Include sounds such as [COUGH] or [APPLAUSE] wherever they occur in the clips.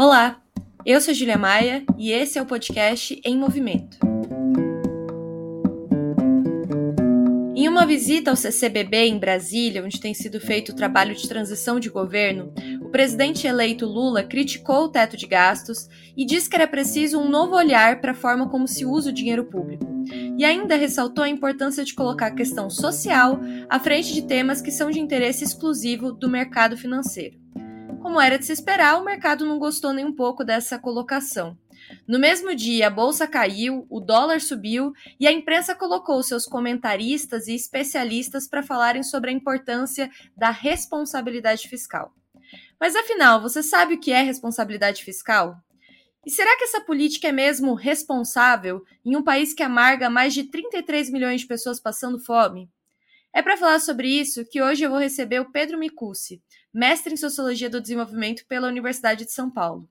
Olá, eu sou Julia Maia e esse é o podcast Em Movimento. Em uma visita ao CCBB em Brasília, onde tem sido feito o trabalho de transição de governo, o presidente eleito Lula criticou o teto de gastos e disse que era preciso um novo olhar para a forma como se usa o dinheiro público. E ainda ressaltou a importância de colocar a questão social à frente de temas que são de interesse exclusivo do mercado financeiro. Como era de se esperar, o mercado não gostou nem um pouco dessa colocação. No mesmo dia, a bolsa caiu, o dólar subiu e a imprensa colocou seus comentaristas e especialistas para falarem sobre a importância da responsabilidade fiscal. Mas afinal, você sabe o que é responsabilidade fiscal? E será que essa política é mesmo responsável em um país que amarga mais de 33 milhões de pessoas passando fome? É para falar sobre isso que hoje eu vou receber o Pedro Micucci, mestre em Sociologia do Desenvolvimento pela Universidade de São Paulo.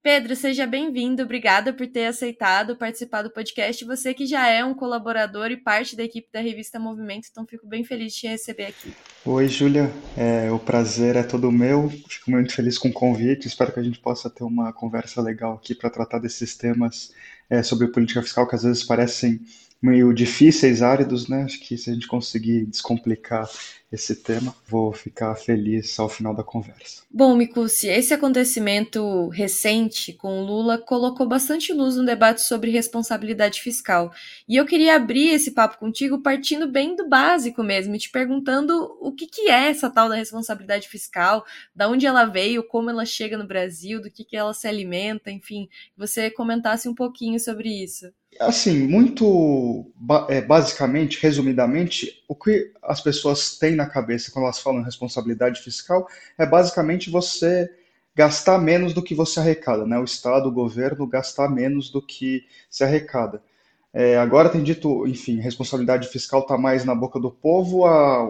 Pedro, seja bem-vindo. Obrigada por ter aceitado participar do podcast. Você que já é um colaborador e parte da equipe da revista Movimento, então fico bem feliz de te receber aqui. Oi, Júlia. É, o prazer é todo meu. Fico muito feliz com o convite. Espero que a gente possa ter uma conversa legal aqui para tratar desses temas é, sobre política fiscal que às vezes parecem meio difíceis, áridos, né? Acho que se a gente conseguir descomplicar esse tema, vou ficar feliz ao final da conversa. Bom, Mikusi, esse acontecimento recente com o Lula colocou bastante luz no debate sobre responsabilidade fiscal. E eu queria abrir esse papo contigo partindo bem do básico mesmo, te perguntando o que, que é essa tal da responsabilidade fiscal, da onde ela veio, como ela chega no Brasil, do que, que ela se alimenta, enfim, você comentasse um pouquinho sobre isso. Assim, muito é, basicamente, resumidamente, o que as pessoas têm na cabeça quando elas falam responsabilidade fiscal é basicamente você gastar menos do que você arrecada, né? O Estado, o governo gastar menos do que se arrecada. É, agora tem dito, enfim, responsabilidade fiscal está mais na boca do povo,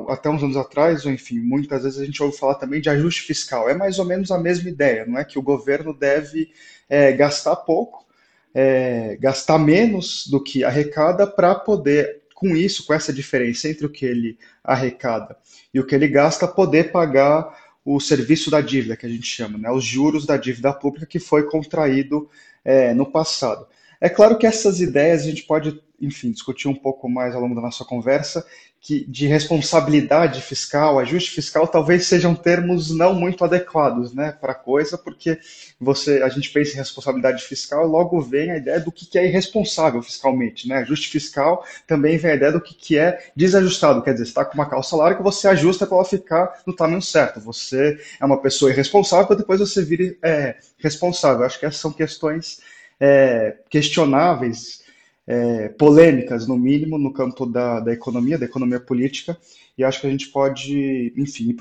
até uns anos atrás, ou enfim, muitas vezes a gente ouve falar também de ajuste fiscal. É mais ou menos a mesma ideia, não é que o governo deve é, gastar pouco é, gastar menos do que arrecada para poder, com isso, com essa diferença entre o que ele arrecada e o que ele gasta, poder pagar o serviço da dívida, que a gente chama, né, os juros da dívida pública que foi contraído é, no passado. É claro que essas ideias a gente pode, enfim, discutir um pouco mais ao longo da nossa conversa, que de responsabilidade fiscal, ajuste fiscal, talvez sejam termos não muito adequados, né, para a coisa, porque você, a gente pensa em responsabilidade fiscal, logo vem a ideia do que, é irresponsável fiscalmente, né? Ajuste fiscal também vem a ideia do que, é desajustado, quer dizer, você está com uma calça larga que você ajusta para ela ficar no tamanho certo. Você é uma pessoa irresponsável depois você vir é, responsável. Acho que essas são questões é, questionáveis, é, polêmicas, no mínimo, no campo da, da economia, da economia política, e acho que a gente pode, enfim, ir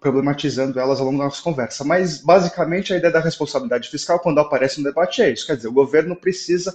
problematizando elas ao longo da nossa conversa. Mas, basicamente, a ideia da responsabilidade fiscal, quando aparece no debate, é isso: quer dizer, o governo precisa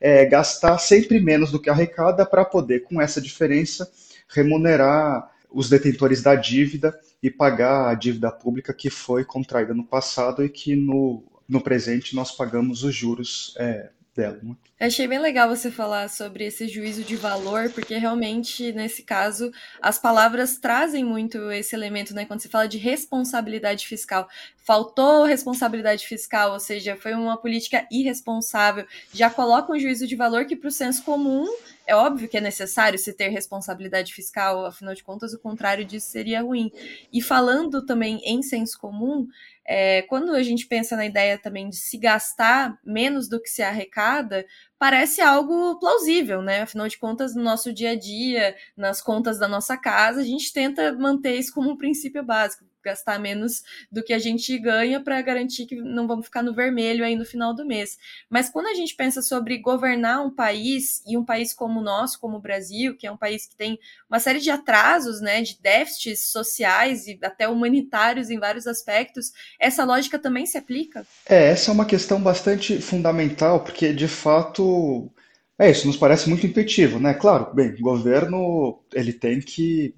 é, gastar sempre menos do que arrecada para poder, com essa diferença, remunerar os detentores da dívida e pagar a dívida pública que foi contraída no passado e que no no presente nós pagamos os juros é, dela. Né? Achei bem legal você falar sobre esse juízo de valor, porque realmente, nesse caso, as palavras trazem muito esse elemento, né? Quando se fala de responsabilidade fiscal. Faltou responsabilidade fiscal, ou seja, foi uma política irresponsável. Já coloca um juízo de valor que, para o senso comum, é óbvio que é necessário se ter responsabilidade fiscal, afinal de contas, o contrário disso seria ruim. E falando também em senso comum, é, quando a gente pensa na ideia também de se gastar menos do que se arrecada, parece algo plausível, né? Afinal de contas, no nosso dia a dia, nas contas da nossa casa, a gente tenta manter isso como um princípio básico gastar menos do que a gente ganha para garantir que não vamos ficar no vermelho aí no final do mês. Mas quando a gente pensa sobre governar um país e um país como o nosso, como o Brasil, que é um país que tem uma série de atrasos, né, de déficits sociais e até humanitários em vários aspectos, essa lógica também se aplica? É, essa é uma questão bastante fundamental, porque de fato é isso, nos parece muito intuitivo, né? Claro, bem, o governo ele tem que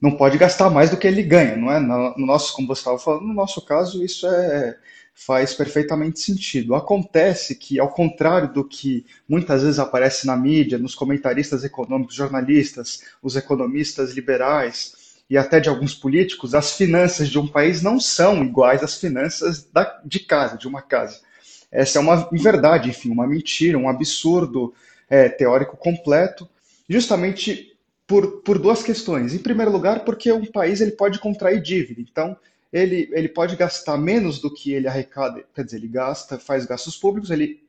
não pode gastar mais do que ele ganha, não é? No nosso, como você estava falando, no nosso caso, isso é, faz perfeitamente sentido. Acontece que, ao contrário do que muitas vezes aparece na mídia, nos comentaristas econômicos, jornalistas, os economistas liberais e até de alguns políticos, as finanças de um país não são iguais às finanças da, de casa, de uma casa. Essa é uma verdade, enfim, uma mentira, um absurdo é, teórico completo, justamente por, por duas questões. Em primeiro lugar, porque um país ele pode contrair dívida. Então, ele, ele pode gastar menos do que ele arrecada, quer dizer, ele gasta, faz gastos públicos, ele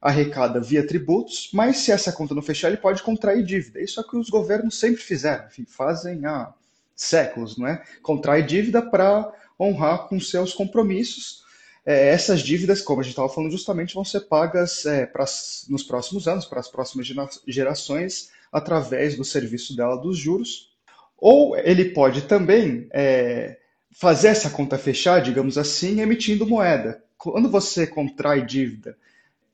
arrecada via tributos, mas se essa conta não fechar, ele pode contrair dívida. Isso é o que os governos sempre fizeram, enfim, fazem há séculos, não é? Contrai dívida para honrar com seus compromissos. É, essas dívidas, como a gente estava falando justamente, vão ser pagas é, pra, nos próximos anos, para as próximas gerações, através do serviço dela dos juros. Ou ele pode também é, fazer essa conta fechar, digamos assim, emitindo moeda. Quando você contrai dívida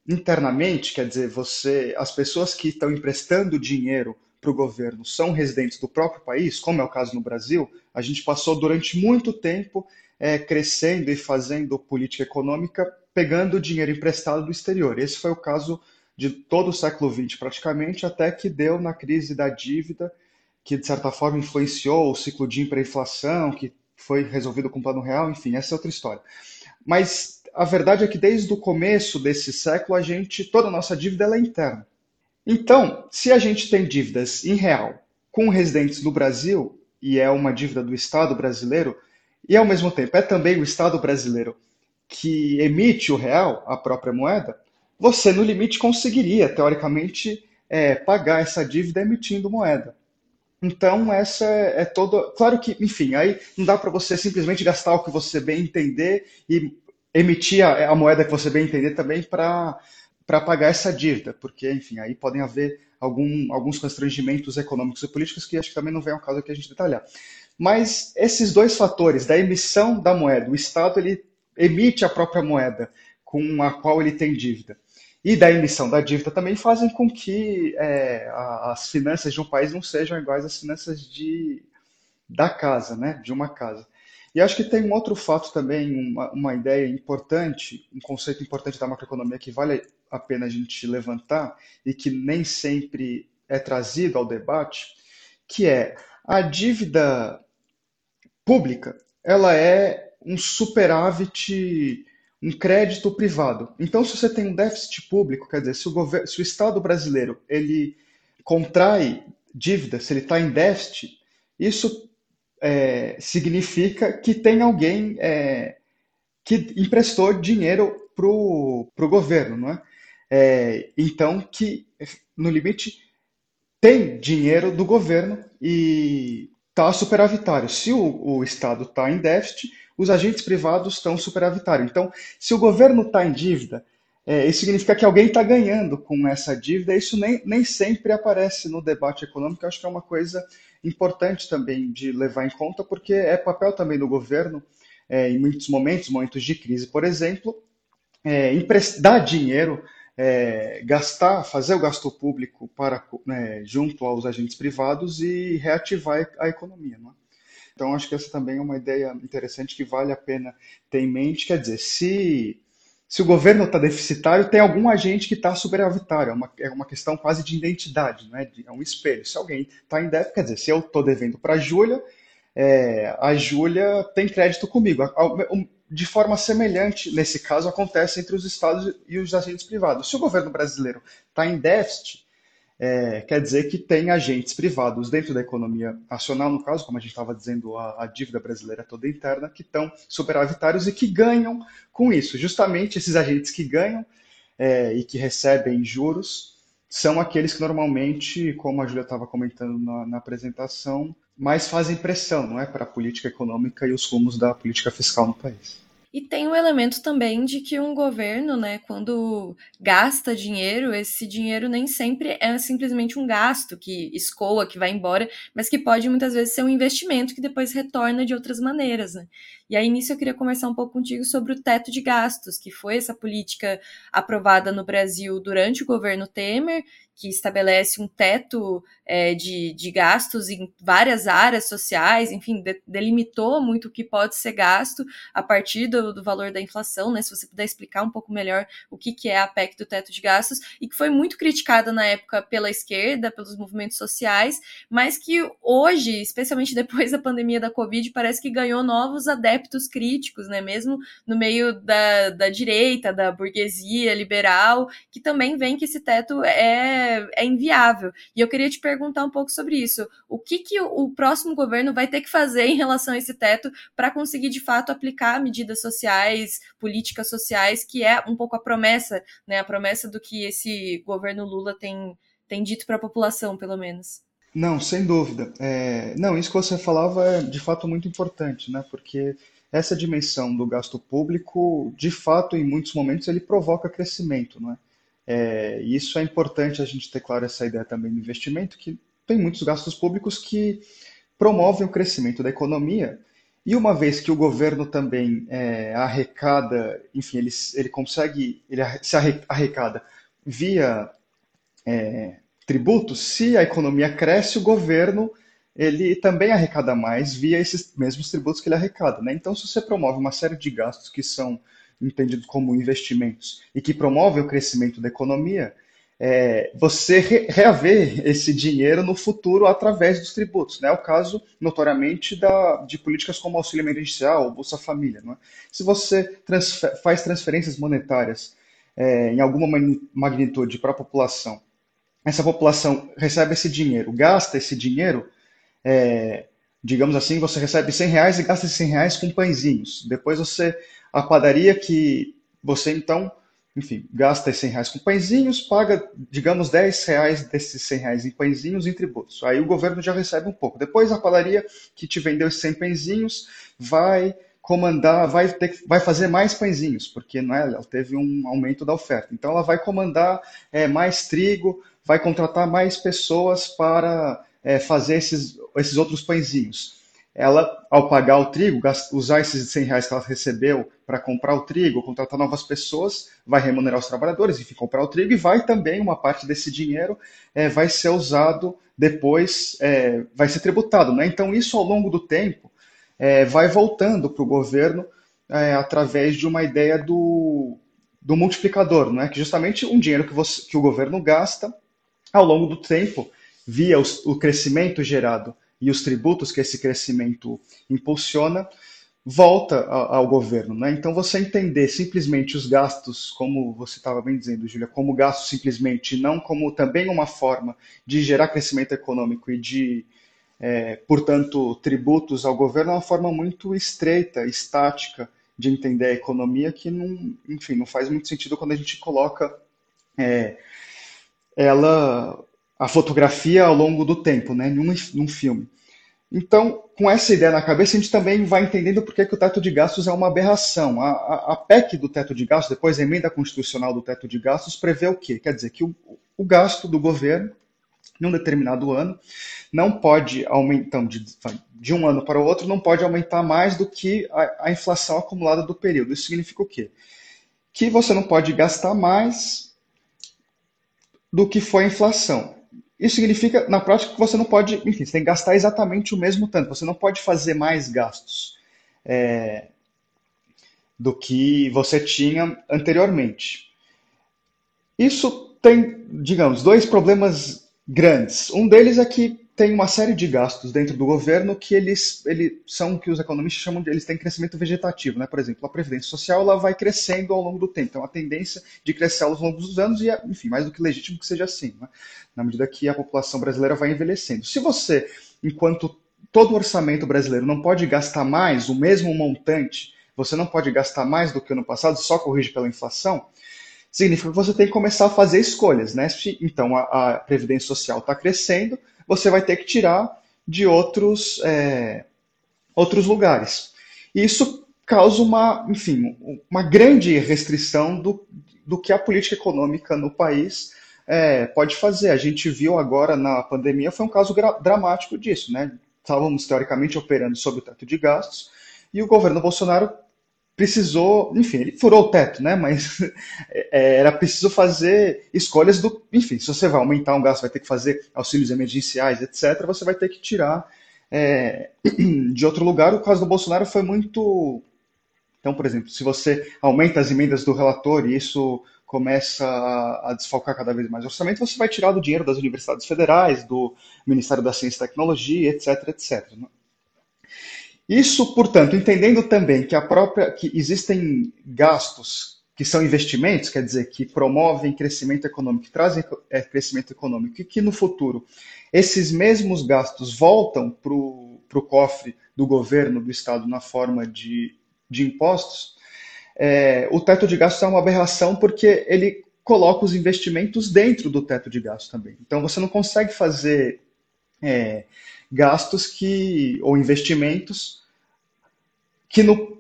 internamente, quer dizer, você, as pessoas que estão emprestando dinheiro para o governo são residentes do próprio país, como é o caso no Brasil, a gente passou durante muito tempo é, crescendo e fazendo política econômica pegando dinheiro emprestado do exterior. Esse foi o caso de todo o século XX, praticamente, até que deu na crise da dívida, que de certa forma influenciou o ciclo de hiperinflação, que foi resolvido com o Plano Real, enfim, essa é outra história. Mas a verdade é que desde o começo desse século, a gente, toda a nossa dívida é interna. Então, se a gente tem dívidas em real com residentes do Brasil, e é uma dívida do Estado brasileiro, e ao mesmo tempo é também o Estado brasileiro que emite o real, a própria moeda, você no limite conseguiria, teoricamente, é, pagar essa dívida emitindo moeda. Então, essa é, é toda. Claro que, enfim, aí não dá para você simplesmente gastar o que você bem entender e emitir a, a moeda que você bem entender também para pagar essa dívida, porque, enfim, aí podem haver algum, alguns constrangimentos econômicos e políticos que acho que também não vem ao caso aqui a gente detalhar. Mas esses dois fatores, da emissão da moeda, o Estado ele emite a própria moeda com a qual ele tem dívida, e da emissão da dívida também fazem com que é, as finanças de um país não sejam iguais às finanças de, da casa, né, de uma casa. E acho que tem um outro fato também, uma, uma ideia importante, um conceito importante da macroeconomia que vale a pena a gente levantar e que nem sempre é trazido ao debate, que é a dívida pública, ela é um superávit, um crédito privado. Então, se você tem um déficit público, quer dizer, se o, se o Estado brasileiro ele contrai dívida, se ele está em déficit, isso é, significa que tem alguém é, que emprestou dinheiro para o governo, não é? é? Então, que no limite tem dinheiro do governo e está superavitário. Se o, o Estado está em déficit, os agentes privados estão superavitários. Então, se o governo está em dívida, é, isso significa que alguém está ganhando com essa dívida. Isso nem, nem sempre aparece no debate econômico. Eu acho que é uma coisa importante também de levar em conta, porque é papel também do governo, é, em muitos momentos, momentos de crise, por exemplo, é, emprestar dinheiro, é, gastar, fazer o gasto público para né, junto aos agentes privados e reativar a economia. Não é? Então, acho que essa também é uma ideia interessante que vale a pena ter em mente. Quer dizer, se se o governo está deficitário, tem algum agente que está superavitário. É uma, é uma questão quase de identidade, né? é um espelho. Se alguém está em déficit, quer dizer, se eu estou devendo para a Júlia, é, a Júlia tem crédito comigo. De forma semelhante, nesse caso, acontece entre os estados e os agentes privados. Se o governo brasileiro está em déficit, é, quer dizer que tem agentes privados dentro da economia nacional, no caso, como a gente estava dizendo, a, a, dívida brasileira toda interna, que estão superavitários e que ganham com isso. Justamente esses agentes que ganham é, e que recebem juros são aqueles que normalmente, como a Júlia estava comentando na, na apresentação, mais fazem pressão não é, para a política econômica e os rumos da política fiscal no país. E tem o elemento também de que um governo, né, quando gasta dinheiro, esse dinheiro nem sempre é simplesmente um gasto que escoa, que vai embora, mas que pode muitas vezes ser um investimento que depois retorna de outras maneiras, né? E aí, nisso, eu queria conversar um pouco contigo sobre o teto de gastos, que foi essa política aprovada no Brasil durante o governo Temer que estabelece um teto é, de, de gastos em várias áreas sociais, enfim, de, delimitou muito o que pode ser gasto a partir do, do, valor da inflação, né? Se você puder explicar um pouco melhor o que, que é a PEC do teto de gastos, e que foi muito criticada na época pela esquerda, pelos movimentos sociais, mas que hoje, especialmente [LAUGHS] depois da pandemia da Covid, parece que ganhou novos adeptos críticos, né? Mesmo no meio da, da direita, da burguesia liberal, que também vem que esse teto é é, inviável. E eu queria te perguntar um pouco sobre isso. O que, que o próximo governo vai ter que fazer em relação a esse teto para conseguir, de fato, aplicar medidas sociais, políticas sociais, que é um pouco a promessa, né? A promessa do que esse governo Lula tem, tem dito para a população, pelo menos. Não, sem dúvida. É, não, isso que você falava é de fato muito importante, né? Porque essa dimensão do gasto público, de fato, em muitos momentos, ele provoca crescimento, não é? É, e isso é importante a gente ter claro essa ideia também do investimento, que tem muitos gastos públicos que promovem o crescimento da economia. E uma vez que o governo também é, arrecada, enfim, ele, ele consegue, ele se arrecada via é, tributos, se a economia cresce, o governo ele também arrecada mais via esses mesmos tributos que ele arrecada. Né? Então, se você promove uma série de gastos que são entendidos como investimentos e que promovem o crescimento da economia, é, você re reaver esse dinheiro no futuro através dos tributos. Né? É o caso, notoriamente, da, de políticas como auxílio emergencial, Bolsa Família. Não é? Se você transfer, faz transferências monetárias é, em alguma magnitude para a população, essa população recebe esse dinheiro, gasta esse dinheiro, é, digamos assim, você recebe 100 reais e gasta esses 100 reais com pãezinhos. Depois você a padaria que você então, enfim, gasta 100 reais com pãezinhos, paga, digamos, 10 reais desses 100 reais em pãezinhos em tributos. Aí o governo já recebe um pouco. Depois a padaria que te vendeu esses 100 pãezinhos vai comandar, vai, ter, vai fazer mais pãezinhos, porque não é, ela teve um aumento da oferta. Então ela vai comandar é, mais trigo, vai contratar mais pessoas para é, fazer esses, esses outros pãezinhos ela, ao pagar o trigo, usar esses 100 reais que ela recebeu para comprar o trigo, contratar novas pessoas, vai remunerar os trabalhadores, enfim, comprar o trigo, e vai também, uma parte desse dinheiro é, vai ser usado depois, é, vai ser tributado. Né? Então, isso ao longo do tempo é, vai voltando para o governo é, através de uma ideia do, do multiplicador, né? que justamente um dinheiro que, você, que o governo gasta ao longo do tempo, via os, o crescimento gerado e os tributos que esse crescimento impulsiona, volta ao governo. Né? Então, você entender simplesmente os gastos, como você estava bem dizendo, Júlia, como gastos simplesmente, não como também uma forma de gerar crescimento econômico e de, é, portanto, tributos ao governo, é uma forma muito estreita, estática de entender a economia que, não, enfim, não faz muito sentido quando a gente coloca é, ela a fotografia ao longo do tempo, né, num, num filme. Então, com essa ideia na cabeça, a gente também vai entendendo por que, que o teto de gastos é uma aberração. A, a, a, PEC do teto de gastos, depois a emenda constitucional do teto de gastos, prevê o quê? Quer dizer que o, o gasto do governo, num determinado ano, não pode aumentar, de, de um ano para o outro, não pode aumentar mais do que a, a inflação acumulada do período. Isso significa o quê? Que você não pode gastar mais do que foi a inflação. Isso significa, na prática, que você não pode, enfim, você tem que gastar exatamente o mesmo tanto. Você não pode fazer mais gastos é, do que você tinha anteriormente. Isso tem, digamos, dois problemas grandes. Um deles é que tem uma série de gastos dentro do governo que eles, eles são o que os economistas chamam de eles têm crescimento vegetativo, né? Por exemplo, a previdência social ela vai crescendo ao longo do tempo, tem uma tendência de crescer ao longo dos anos e é, enfim, mais do que legítimo que seja assim, né? na medida que a população brasileira vai envelhecendo. Se você, enquanto todo o orçamento brasileiro não pode gastar mais o mesmo montante, você não pode gastar mais do que ano passado, só corrige pela inflação, significa que você tem que começar a fazer escolhas, né? Então a, a previdência social está crescendo, você vai ter que tirar de outros, é, outros lugares. E isso causa uma, enfim, uma grande restrição do, do que a política econômica no país é, pode fazer. A gente viu agora na pandemia, foi um caso dramático disso, né? Estávamos teoricamente operando sob o teto de gastos, e o governo Bolsonaro precisou, enfim, ele furou o teto, né? Mas [LAUGHS] é, era preciso fazer escolhas do, enfim, se você vai aumentar um gasto, vai ter que fazer auxílios emergenciais, etc. Você vai ter que tirar é, [CLEARS THROAT] de outro lugar. O caso do Bolsonaro foi muito, então, por exemplo, se você aumenta as emendas do relator e isso começa a, desfalcar cada vez mais o orçamento, você vai tirar do dinheiro das universidades federais, do Ministério da Ciência e Tecnologia, etc, etc. Isso, portanto, entendendo também que a própria que existem gastos que são investimentos, quer dizer, que promovem crescimento econômico, que trazem é, crescimento econômico, e que no futuro esses mesmos gastos voltam para o cofre do governo, do Estado, na forma de, de impostos, é, o teto de gastos é uma aberração porque ele coloca os investimentos dentro do teto de gastos também. Então você não consegue fazer é, gastos que ou investimentos que no,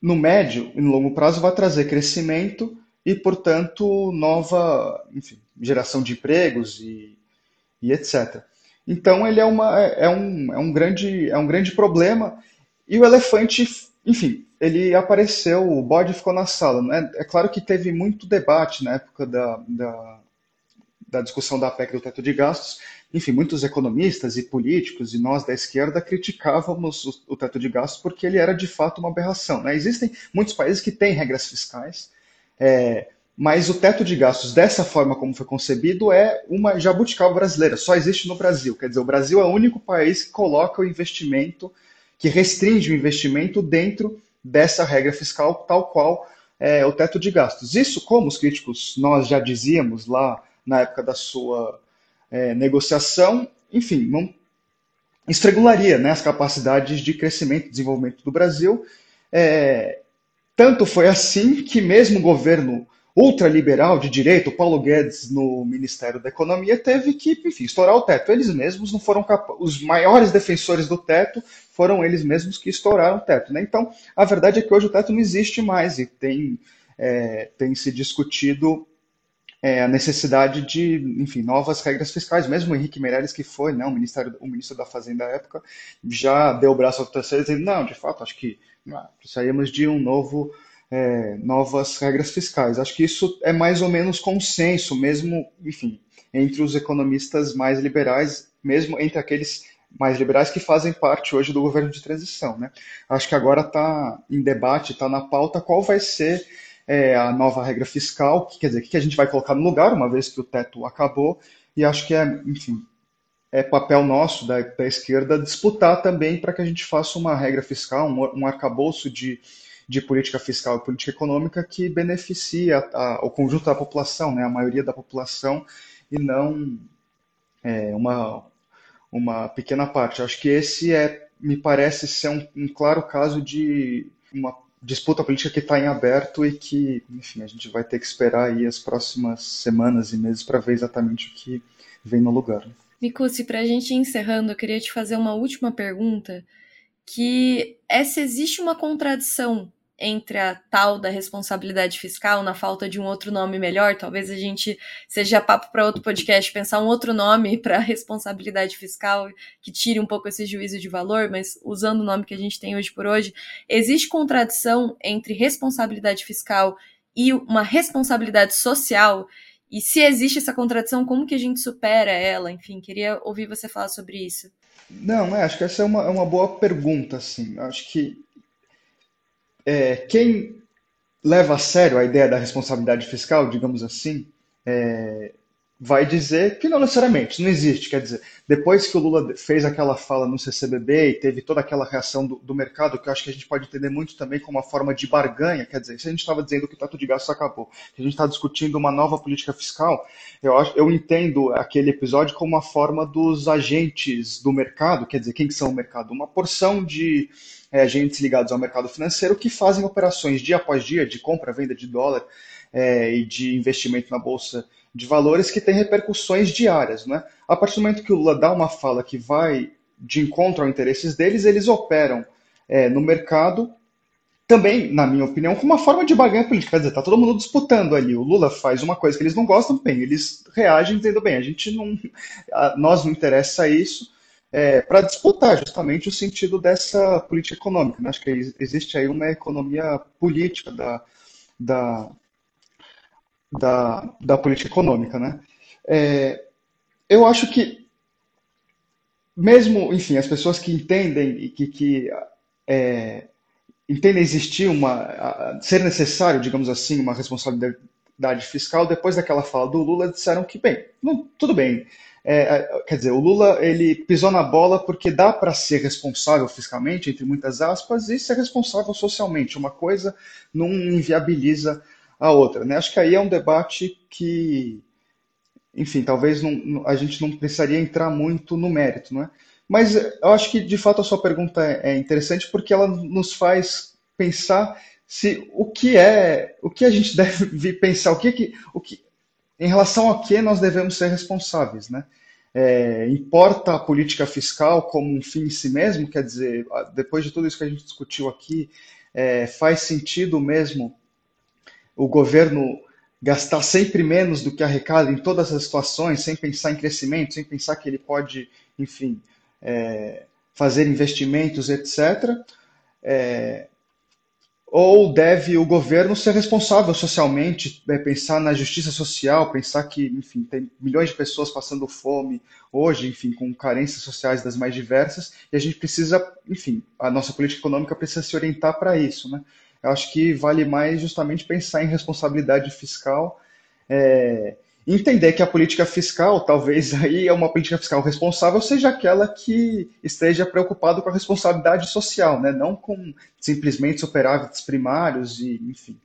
no médio e no longo prazo vai trazer crescimento e, portanto, nova enfim, geração de empregos e, e etc. Então ele é, uma, é, um, é, um grande, é um grande problema e o elefante, enfim, ele apareceu, o bode ficou na sala. Né? É claro que teve muito debate na época da, da, da discussão da PEC do teto de gastos, enfim, muitos economistas e políticos e nós da esquerda criticávamos o, o teto de gastos porque ele era de fato uma aberração. Né? Existem muitos países que têm regras fiscais, é, mas o teto de gastos, dessa forma como foi concebido, é uma jabuticaba brasileira, só existe no Brasil. Quer dizer, o Brasil é o único país que coloca o investimento, que restringe o investimento dentro dessa regra fiscal, tal qual é, o teto de gastos. Isso, como os críticos nós já dizíamos lá na época da sua é, negociação, enfim, não estregularia né, as capacidades de crescimento e desenvolvimento do Brasil. É, tanto foi assim que mesmo o governo ultraliberal de direito, Paulo Guedes no Ministério da Economia, teve que, enfim, estourar o teto. Eles mesmos não foram capazes, os maiores defensores do teto foram eles mesmos que estouraram o teto. Né? Então, a verdade é que hoje o teto não existe mais e tem, é, tem se discutido é, a necessidade de, enfim, novas regras fiscais. Mesmo o Henrique Meirelles, que foi né, o, ministério, o ministro da Fazenda à época, já deu o braço ao terceiro dizendo, não, de fato, acho que não, precisaríamos de um novo, é, novas regras fiscais. Acho que isso é mais ou menos consenso, mesmo, enfim, entre os economistas mais liberais, mesmo entre aqueles mais liberais que fazem parte hoje do governo de transição. Né? Acho que agora está em debate, está na pauta qual vai ser é, a nova regra fiscal, que quer dizer, o que a gente vai colocar no lugar, uma vez que o teto acabou, e acho que é, enfim, é papel nosso da, da esquerda disputar também para que a gente faça uma regra fiscal, um, um arcabouço de, de política fiscal e política econômica que beneficie a, a, o conjunto da população, né, a maioria da população, e não é, uma, uma pequena parte. Acho que esse é, me parece ser um, um claro caso de uma disputa política que está em aberto e que, enfim, a gente vai ter que esperar aí as próximas semanas e meses para ver exatamente o que vem no lugar. Micucci, para a gente ir encerrando, eu queria te fazer uma última pergunta, que é se existe uma contradição entre a tal da responsabilidade fiscal, na falta de um outro nome melhor, talvez a gente seja papo para outro podcast pensar um outro nome [LAUGHS] para responsabilidade fiscal que tire um pouco esse juízo de valor, mas usando o nome que a gente tem hoje por hoje, existe contradição entre responsabilidade fiscal e uma responsabilidade social? E se existe essa contradição, como que a gente supera ela? Enfim, queria ouvir você falar sobre isso. Não, é, acho que essa é uma, é uma boa pergunta, assim. Acho que é, quem leva a sério a ideia da responsabilidade fiscal, digamos assim, é, vai dizer que não necessariamente, não existe. Quer dizer, depois que o Lula fez aquela fala no CCBB e teve toda aquela reação do, do mercado, que eu acho que a gente pode entender muito também como uma forma de barganha, quer dizer, se a gente estava dizendo que o teto de gastos acabou, que a gente está discutindo uma nova política fiscal, eu, acho, eu entendo aquele episódio como uma forma dos agentes do mercado, quer dizer, quem que são o mercado? Uma porção de é, agentes ligados ao mercado financeiro que fazem operações dia após dia de compra, venda de dólar é, e de investimento na bolsa de valores que tem repercussões diárias. Né? A partir do momento que o Lula dá uma fala que vai de encontro aos interesses deles, eles operam é, no mercado também, na minha opinião, como uma forma de barganha política. Quer dizer, está todo mundo disputando ali. O Lula faz uma coisa que eles não gostam, bem, eles reagem dizendo, bem, a gente não. A, nós não interessa isso, é, para disputar justamente o sentido dessa política econômica. Né? Acho que existe aí uma economia política da, da, da, da política econômica. Né? É, eu acho que, mesmo, enfim, as pessoas que entendem que, que é, entendem existir uma, ser necessário, digamos assim, uma responsabilidade fiscal, depois daquela fala do Lula, disseram que, bem, não, tudo bem, é, é, quer dizer, o Lula ele pisou na bola porque dá para ser responsável fiscalmente, entre muitas aspas, e ser responsável socialmente. Uma coisa não inviabiliza a outra. Né? Acho que aí é um debate que, enfim, talvez não, a gente não precisaria entrar muito no mérito, não é? Mas eu acho que de fato a sua pergunta é, é interessante porque ela nos faz pensar se o que é, o que a gente [LAUGHS] deve pensar, o que, que o que em relação a que nós devemos ser responsáveis, né? É, importa a política fiscal como um fim em si mesmo? Quer dizer, depois de tudo isso que a gente discutiu aqui, é, faz sentido mesmo o governo gastar sempre menos do que arrecada em todas as situações, sem pensar em crescimento, sem pensar que ele pode, enfim, é, fazer investimentos, etc. É, ou deve o governo ser responsável socialmente, é, pensar na justiça social, pensar que, enfim, tem milhões de pessoas passando fome hoje, enfim, com carências sociais das mais diversas, e a gente precisa, enfim, a nossa política econômica precisa se orientar para isso, né? Eu acho que vale mais justamente pensar em responsabilidade fiscal, é, entender que a política fiscal, talvez [LAUGHS] aí é uma política fiscal responsável, seja aquela que esteja preocupado com a responsabilidade social, né? não com simplesmente superávites primários e, enfim,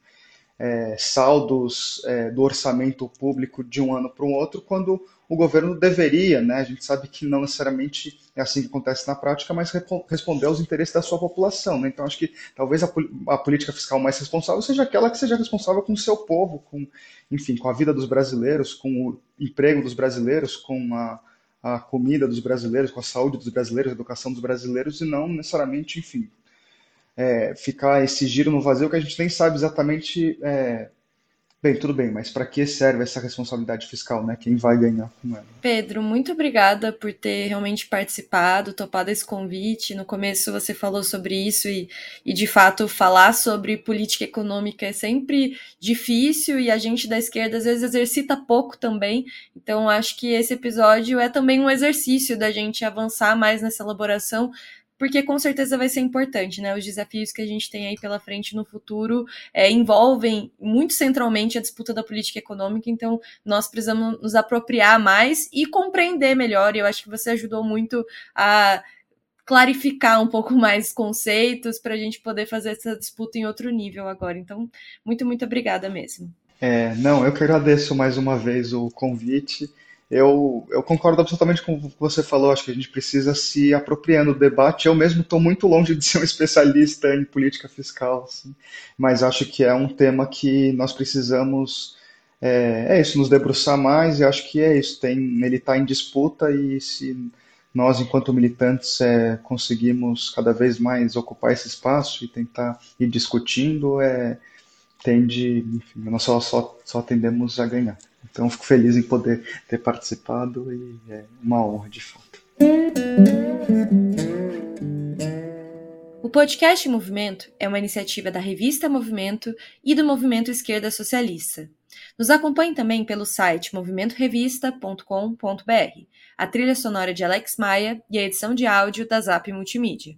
é, saldos é, do orçamento público de um ano para o outro, quando o governo deveria, né? a gente sabe que não necessariamente é assim que acontece na prática, mas responder aos interesses da sua população. Né? Então, acho que talvez a, a, política fiscal mais responsável seja aquela que seja responsável com o seu povo, com, enfim, com a vida dos brasileiros, com o emprego dos brasileiros, com a, a comida dos brasileiros, com a saúde dos brasileiros, a educação dos brasileiros, e não necessariamente, enfim, é, ficar esse giro no vazio que a gente nem sabe exatamente. É... Bem, tudo bem, mas para que serve essa responsabilidade fiscal, né? Quem vai ganhar com ela? Pedro, muito obrigada por ter realmente participado, topado esse convite. No começo você falou sobre isso e, e de fato falar sobre política econômica é sempre difícil e a gente da esquerda às vezes exercita pouco também. Então acho que esse episódio é também um exercício da gente avançar mais nessa elaboração porque com certeza vai ser importante, né? Os desafios que a gente tem aí pela frente no futuro é, envolvem muito centralmente a disputa da política econômica, então nós precisamos nos apropriar mais e compreender melhor. E eu acho que você ajudou muito a clarificar um pouco [LAUGHS] mais conceitos para a gente poder fazer essa disputa em outro nível agora. Então, muito, muito obrigada mesmo. É, não, eu que agradeço mais uma vez o convite. Eu, eu concordo absolutamente com o que você falou. Acho que a gente precisa se apropriando do debate. Eu mesmo estou muito longe de ser um especialista em política fiscal, assim, mas acho que é um tema que nós precisamos. É, é isso, nos debruçar mais. E acho que é isso. Tem, ele está em disputa e se nós, enquanto militantes, é, conseguimos cada vez mais ocupar esse espaço e tentar ir discutindo, é, tende, enfim, nós só, só, só tendemos a ganhar. Então, fico feliz em poder ter participado e é uma honra de fato. O podcast Movimento é uma iniciativa da revista Movimento e do Movimento Esquerda Socialista. Nos acompanhe também pelo site movimentorevista.com.br, a trilha sonora de Alex Maia e a edição de áudio da Zap Multimídia.